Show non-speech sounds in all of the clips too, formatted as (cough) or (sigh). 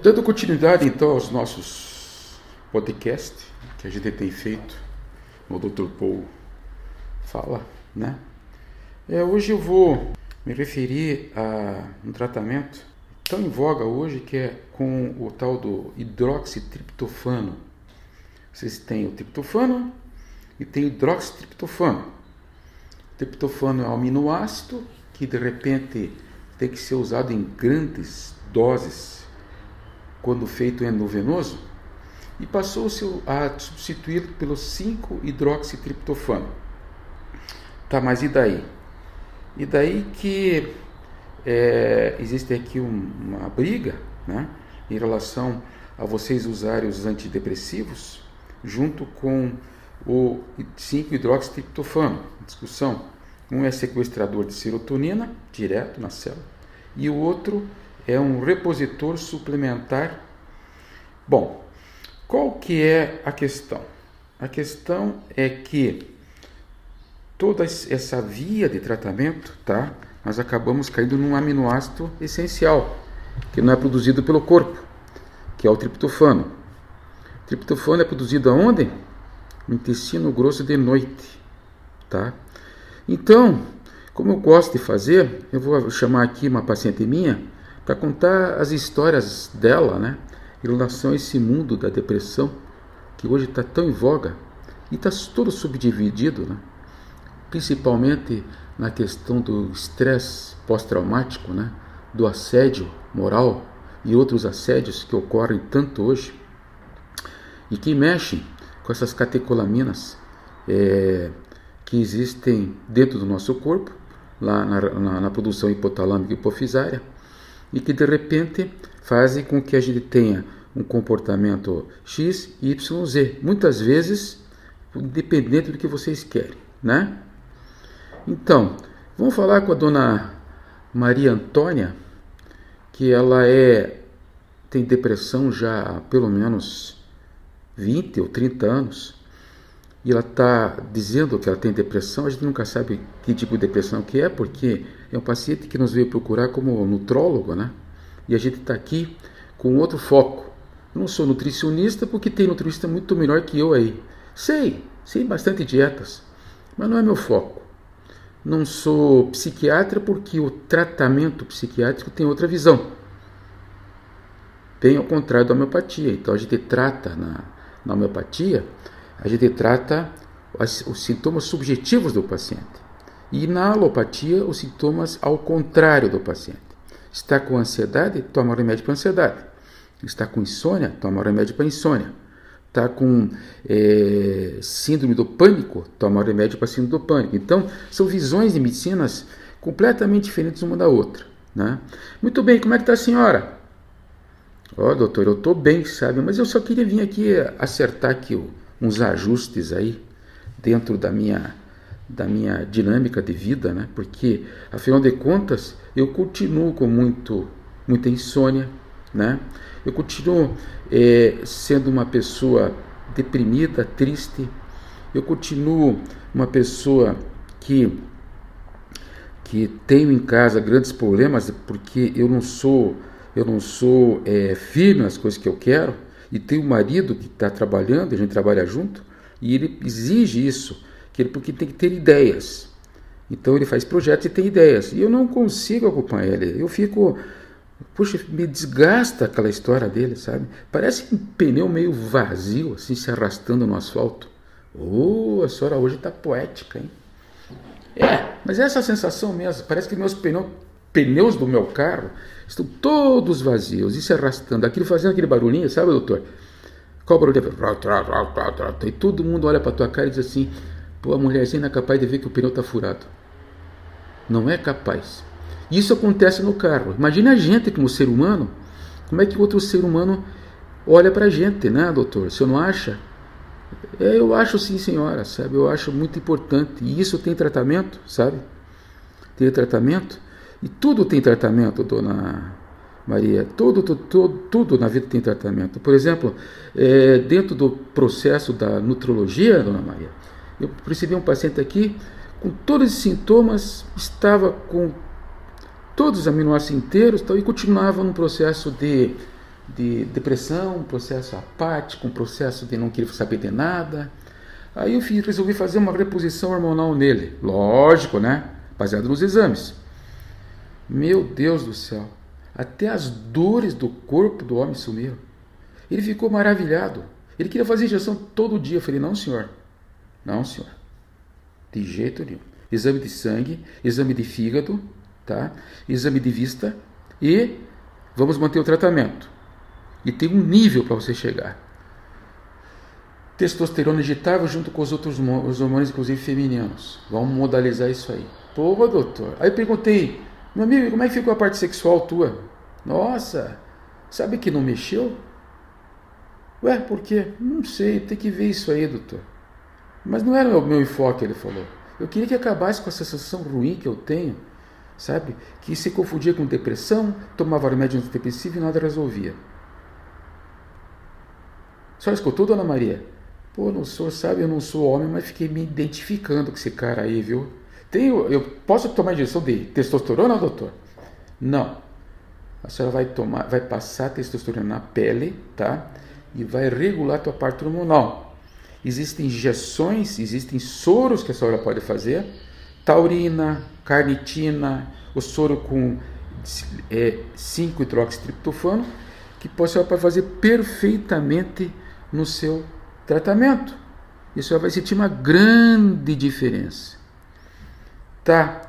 Dando continuidade então aos nossos podcasts que a gente tem feito, o Dr. Paul fala, né? É, hoje eu vou me referir a um tratamento tão em voga hoje que é com o tal do hidroxitriptofano. Vocês têm o triptofano e tem o hidroxitriptofano. O triptofano é um aminoácido que de repente tem que ser usado em grandes doses quando feito endovenoso e passou-se a substituir pelo 5-hidroxitriptofano. Tá, mas e daí? E daí que é, existe aqui um, uma briga né, em relação a vocês usarem os antidepressivos junto com o 5-hidroxitriptofano. Discussão. Um é sequestrador de serotonina, direto na célula, e o outro é um repositor suplementar. Bom, qual que é a questão? A questão é que toda essa via de tratamento, tá? Nós acabamos caindo num aminoácido essencial, que não é produzido pelo corpo, que é o triptofano. O triptofano é produzido aonde? No intestino grosso de noite, tá? Então, como eu gosto de fazer, eu vou chamar aqui uma paciente minha para contar as histórias dela, né? em relação a esse mundo da depressão que hoje está tão em voga e está todo subdividido, né? principalmente na questão do estresse pós-traumático, né? do assédio moral e outros assédios que ocorrem tanto hoje e que mexem com essas catecolaminas é, que existem dentro do nosso corpo, lá na, na, na produção hipotalâmica e hipofisária, e que de repente fazem com que a gente tenha um comportamento X, Y, Z. Muitas vezes, dependendo do que vocês querem, né? Então, vamos falar com a dona Maria Antônia, que ela é tem depressão já há pelo menos 20 ou 30 anos. E ela está dizendo que ela tem depressão, a gente nunca sabe que tipo de depressão que é, porque é um paciente que nos veio procurar como nutrólogo, né? E a gente está aqui com outro foco. Eu não sou nutricionista porque tem nutricionista muito melhor que eu aí. Sei, sei bastante dietas, mas não é meu foco. Não sou psiquiatra porque o tratamento psiquiátrico tem outra visão. Tem ao contrário da homeopatia. Então a gente trata na, na homeopatia, a gente trata os, sintomas subjetivos do paciente. E na alopatia, os sintomas ao contrário do paciente. Está com ansiedade? Toma remédio para ansiedade. Está com insônia? Toma remédio para insônia. Está com é, síndrome do pânico? Toma remédio para síndrome do pânico. Então, são visões de medicinas completamente diferentes uma da outra. Né? Muito bem, como é que está a senhora? Ó, oh, doutor, eu estou bem, sabe? Mas eu só queria vir aqui acertar aqui uns ajustes aí dentro da minha da minha dinâmica de vida, né? Porque afinal de contas eu continuo com muito muita insônia, né? Eu continuo é, sendo uma pessoa deprimida, triste. Eu continuo uma pessoa que que tenho em casa grandes problemas porque eu não sou eu não sou é, firme nas coisas que eu quero e tenho um marido que está trabalhando, a gente trabalha junto e ele exige isso que ele, porque tem que ter ideias. Então ele faz projetos e tem ideias. E eu não consigo acompanhar ele. Eu fico. Puxa, me desgasta aquela história dele, sabe? Parece um pneu meio vazio, assim, se arrastando no asfalto. Oh, a senhora hoje está poética, hein? É, mas é essa sensação mesmo. Parece que meus pneus, pneus do meu carro estão todos vazios e se arrastando. Aquilo fazendo aquele barulhinho, sabe, doutor? Qual barulho? E todo mundo olha para tua cara e diz assim: Pô, a mulherzinha é capaz de ver que o pneu está furado. Não é capaz. Isso acontece no carro. Imagine a gente como ser humano. Como é que outro ser humano olha para a gente, né, doutor? Você não acha? É, eu acho sim, senhora, sabe? Eu acho muito importante. E isso tem tratamento, sabe? Tem tratamento. E tudo tem tratamento, dona Maria. Tudo, tudo, tudo, na vida tem tratamento. Por exemplo, é, dentro do processo da nutrologia, dona Maria, eu recebi um paciente aqui com todos os sintomas, estava com todos os aminoácidos inteiros então, e continuava no processo de, de depressão, um processo apático, um processo de não querer saber de nada. Aí eu resolvi fazer uma reposição hormonal nele. Lógico, né? Baseado nos exames. Meu Deus do céu. Até as dores do corpo do homem sumiram. Ele ficou maravilhado. Ele queria fazer injeção todo dia. Eu falei, não, senhor. Não, senhor. De jeito nenhum. Exame de sangue, exame de fígado, tá? Exame de vista e vamos manter o tratamento. E tem um nível para você chegar. Testosterona injetável junto com os outros os hormônios, inclusive femininos. Vamos modalizar isso aí. Pô, doutor. Aí perguntei, meu amigo, como é que ficou a parte sexual tua? Nossa, sabe que não mexeu? Ué, por quê? Não sei, tem que ver isso aí, doutor. Mas não era o meu enfoque, ele falou. Eu queria que acabasse com essa sensação ruim que eu tenho, sabe? Que se confundia com depressão, tomava remédio antidepressivo e nada resolvia. Senhora escutou, dona Maria? Pô, não sou, sabe, eu não sou homem, mas fiquei me identificando com esse cara aí, viu? Tenho, eu posso tomar injeção de testosterona, doutor? Não. A senhora vai tomar, vai passar testosterona na pele, tá? E vai regular a tua parte hormonal. Existem injeções, existem soros que a senhora pode fazer, taurina, carnitina, o soro com é, 5-hidroxitriptofano, que a senhora pode fazer perfeitamente no seu tratamento. E a senhora vai sentir uma grande diferença. Tá,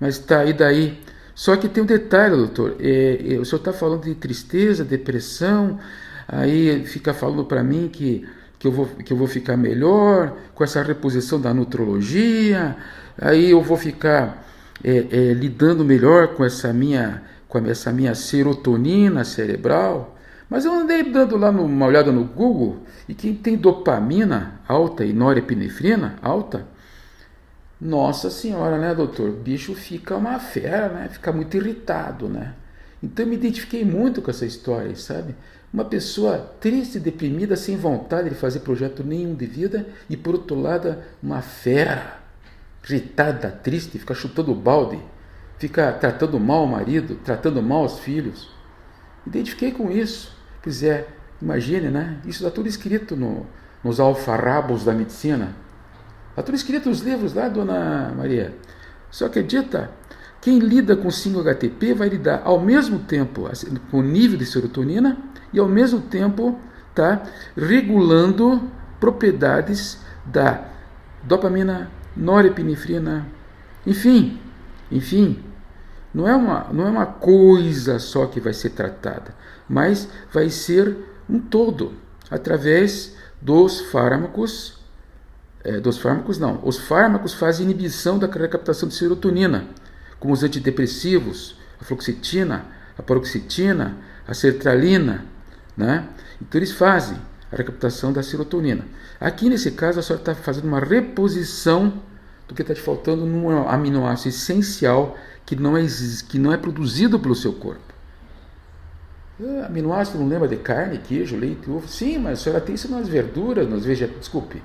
mas tá, e daí? Só que tem um detalhe, doutor. É, é, o senhor está falando de tristeza, depressão, aí fica falando para mim que, que, eu vou, que eu vou ficar melhor com essa reposição da nutrologia, aí eu vou ficar é, é, lidando melhor com essa minha, com essa minha serotonina cerebral. Mas eu andei dando lá uma olhada no Google e quem tem dopamina alta e norepinefrina alta, nossa senhora, né, doutor? Bicho fica uma fera, né? Fica muito irritado, né? Então eu me identifiquei muito com essa história, sabe? Uma pessoa triste, deprimida, sem vontade de fazer projeto nenhum de vida e por outro lado, uma fera, irritada, triste, fica chutando o balde, fica tratando mal o marido, tratando mal os filhos. Identifiquei com isso. Pois é, imagine, né? Isso está tudo escrito no, nos alfarrabos da medicina. Está tudo escrito nos livros lá, dona Maria. Só acredita, quem lida com 5-HTP vai lidar ao mesmo tempo assim, com o nível de serotonina e ao mesmo tempo tá regulando propriedades da dopamina, norepinefrina, enfim, enfim, não é uma, não é uma coisa só que vai ser tratada, mas vai ser um todo através dos fármacos é, dos fármacos, não. Os fármacos fazem inibição da recaptação de serotonina, como os antidepressivos, a fluoxetina, a paroxetina, a sertralina, né? Então eles fazem a recaptação da serotonina. Aqui nesse caso a senhora está fazendo uma reposição do que está te faltando num aminoácido essencial que não é, que não é produzido pelo seu corpo. Ah, aminoácido não lembra de carne, queijo, leite, ovo? Sim, mas a senhora tem isso nas verduras, nos vegetais. Desculpe,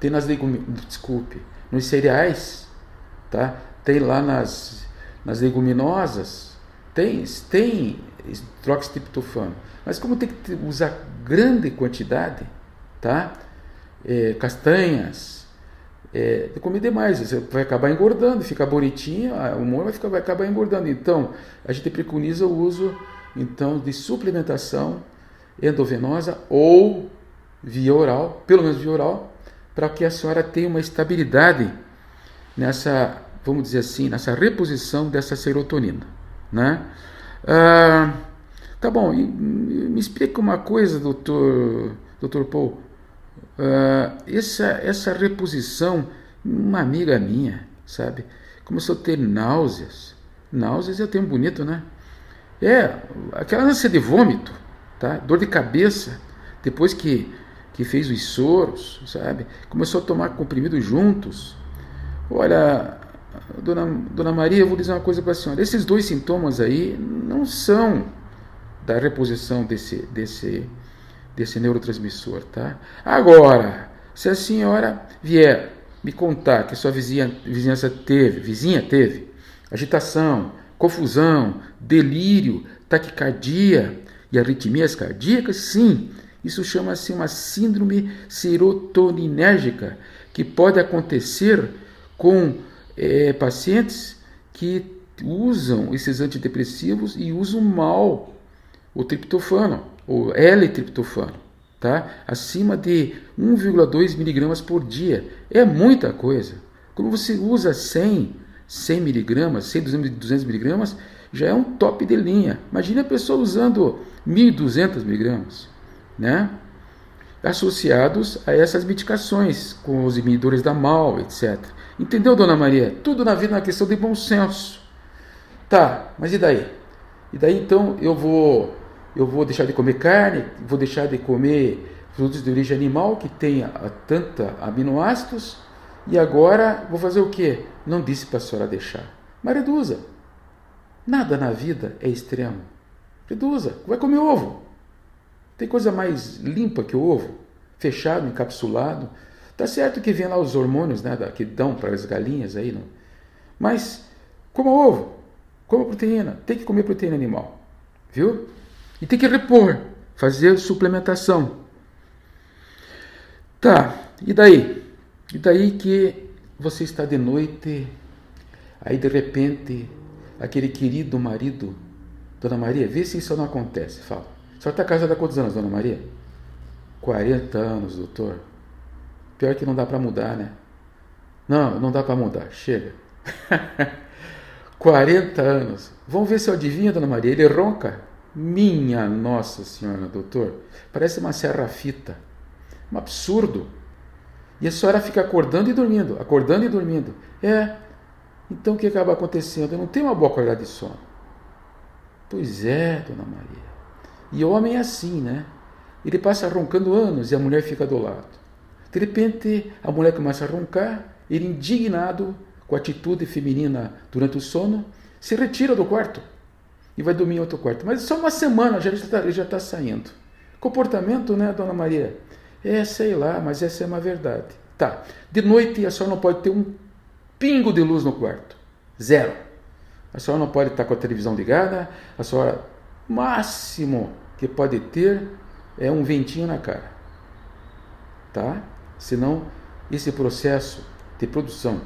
tem nas leguminosas, desculpe, nos cereais, tá? Tem lá nas, nas leguminosas, tem, tem hidroxitriptofano. Mas como tem que usar grande quantidade, tá? É, castanhas, é, comer demais, você vai acabar engordando, fica bonitinho, o humor vai, ficar, vai acabar engordando. Então, a gente preconiza o uso então de suplementação endovenosa ou via oral, pelo menos via oral, para que a senhora tenha uma estabilidade nessa, vamos dizer assim, nessa reposição dessa serotonina, né? Ah, tá bom, me explica uma coisa, doutor, doutor Paul. Ah, essa, essa reposição, uma amiga minha, sabe, começou a ter náuseas. Náuseas é termo bonito, né? É, aquela ânsia de vômito, tá? Dor de cabeça, depois que que fez os soros, sabe? Começou a tomar comprimidos juntos. Olha, dona, dona Maria, eu vou dizer uma coisa para a senhora. Esses dois sintomas aí não são da reposição desse, desse, desse neurotransmissor, tá? Agora, se a senhora vier me contar que sua vizinha, vizinhança teve, vizinha teve, agitação, confusão, delírio, taquicardia, e arritmias cardíacas? Sim, isso chama-se uma síndrome serotoninérgica, que pode acontecer com é, pacientes que usam esses antidepressivos e usam mal o triptofano, o L-triptofano, tá? acima de 1,2 miligramas por dia. É muita coisa. Quando você usa 100, 100 miligramas, 100, 200 miligramas, já é um top de linha. Imagine a pessoa usando 1.200 miligramas, né? associados a essas medicações, com os inibidores da MAL, etc. Entendeu, dona Maria? Tudo na vida é uma questão de bom senso. Tá, mas e daí? E daí então eu vou eu vou deixar de comer carne, vou deixar de comer produtos de origem animal que tenha tanta aminoácidos e agora vou fazer o quê? Não disse para a senhora deixar, mas reduza. Nada na vida é extremo. Reduza. Vai comer ovo. Tem coisa mais limpa que o ovo? Fechado, encapsulado. Tá certo que vem lá os hormônios né, que dão para as galinhas aí, não? mas coma ovo, coma proteína. Tem que comer proteína animal. Viu? E tem que repor, fazer suplementação. Tá, e daí? E daí que você está de noite, aí de repente, aquele querido marido, Dona Maria, vê se isso não acontece, fala. Senhora está casada há quantos anos, Dona Maria? 40 anos, doutor. Pior que não dá para mudar, né? Não, não dá para mudar, chega. (laughs) 40 anos. Vamos ver se eu adivinho, Dona Maria. Ele ronca. Minha Nossa Senhora, doutor, parece uma serra-fita. Um absurdo. E a senhora fica acordando e dormindo, acordando e dormindo. É. Então o que acaba acontecendo? Eu não tenho uma boa qualidade de sono. Pois é, dona Maria. E o homem é assim, né? Ele passa roncando anos e a mulher fica do lado. De repente, a mulher começa a roncar, ele, indignado com a atitude feminina durante o sono, se retira do quarto e vai dormir em outro quarto. Mas só uma semana já está já tá saindo. Comportamento, né, dona Maria? É, sei lá, mas essa é uma verdade. Tá. De noite a senhora não pode ter um pingo de luz no quarto. Zero. A senhora não pode estar com a televisão ligada. A senhora, máximo que pode ter é um ventinho na cara. Tá? Senão, esse processo de produção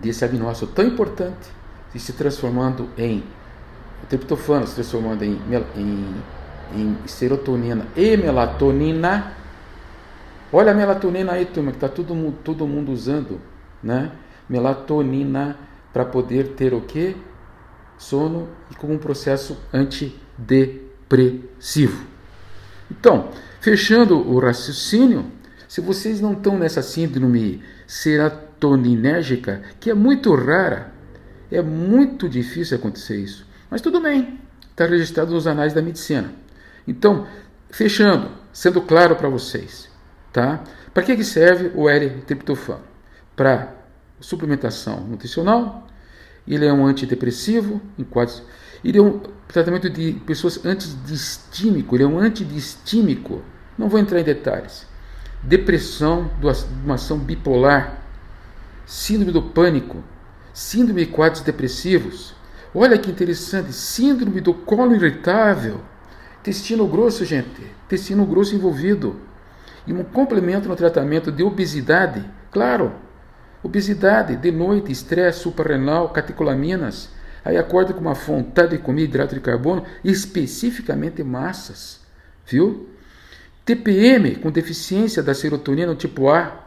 desse aminoácido tão importante se transformando em triptofano se transformando em, em, em serotonina e melatonina. Olha a melatonina aí, turma, que está todo, todo mundo usando, né? Melatonina para poder ter o que? Sono e como um processo antidepressivo. Então, fechando o raciocínio, se vocês não estão nessa síndrome serotoninérgica, que é muito rara, é muito difícil acontecer isso. Mas tudo bem, está registrado nos anais da medicina. Então, fechando, sendo claro para vocês, tá? Para que, que serve o L-triptofano? Para suplementação nutricional, ele é um antidepressivo, em quadros, ele é um tratamento de pessoas antidistímico, ele é um antidistímico, não vou entrar em detalhes. Depressão, uma ação bipolar, síndrome do pânico, síndrome de quadros depressivos, Olha que interessante, síndrome do colo irritável, intestino grosso, gente, intestino grosso envolvido. E um complemento no tratamento de obesidade, claro, obesidade, de noite, estresse suprarrenal, catecolaminas, aí acorda com uma vontade de comer hidrato de carbono, especificamente massas, viu? TPM, com deficiência da serotonina tipo A,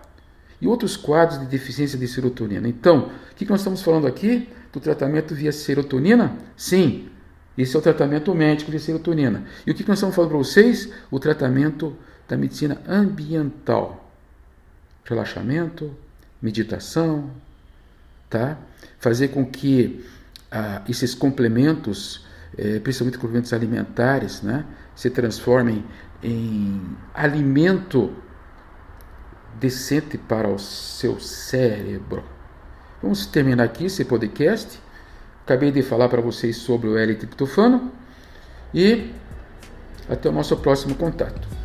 e outros quadros de deficiência de serotonina. Então, o que nós estamos falando aqui? do tratamento via serotonina? Sim, esse é o tratamento médico de serotonina. E o que nós estamos falando para vocês? O tratamento da medicina ambiental. Relaxamento, meditação, tá? Fazer com que esses complementos, eh, principalmente complementos alimentares, né, se transformem em alimento decente para o seu cérebro. Vamos terminar aqui esse podcast. Acabei de falar para vocês sobre o L-triptofano e até o nosso próximo contato.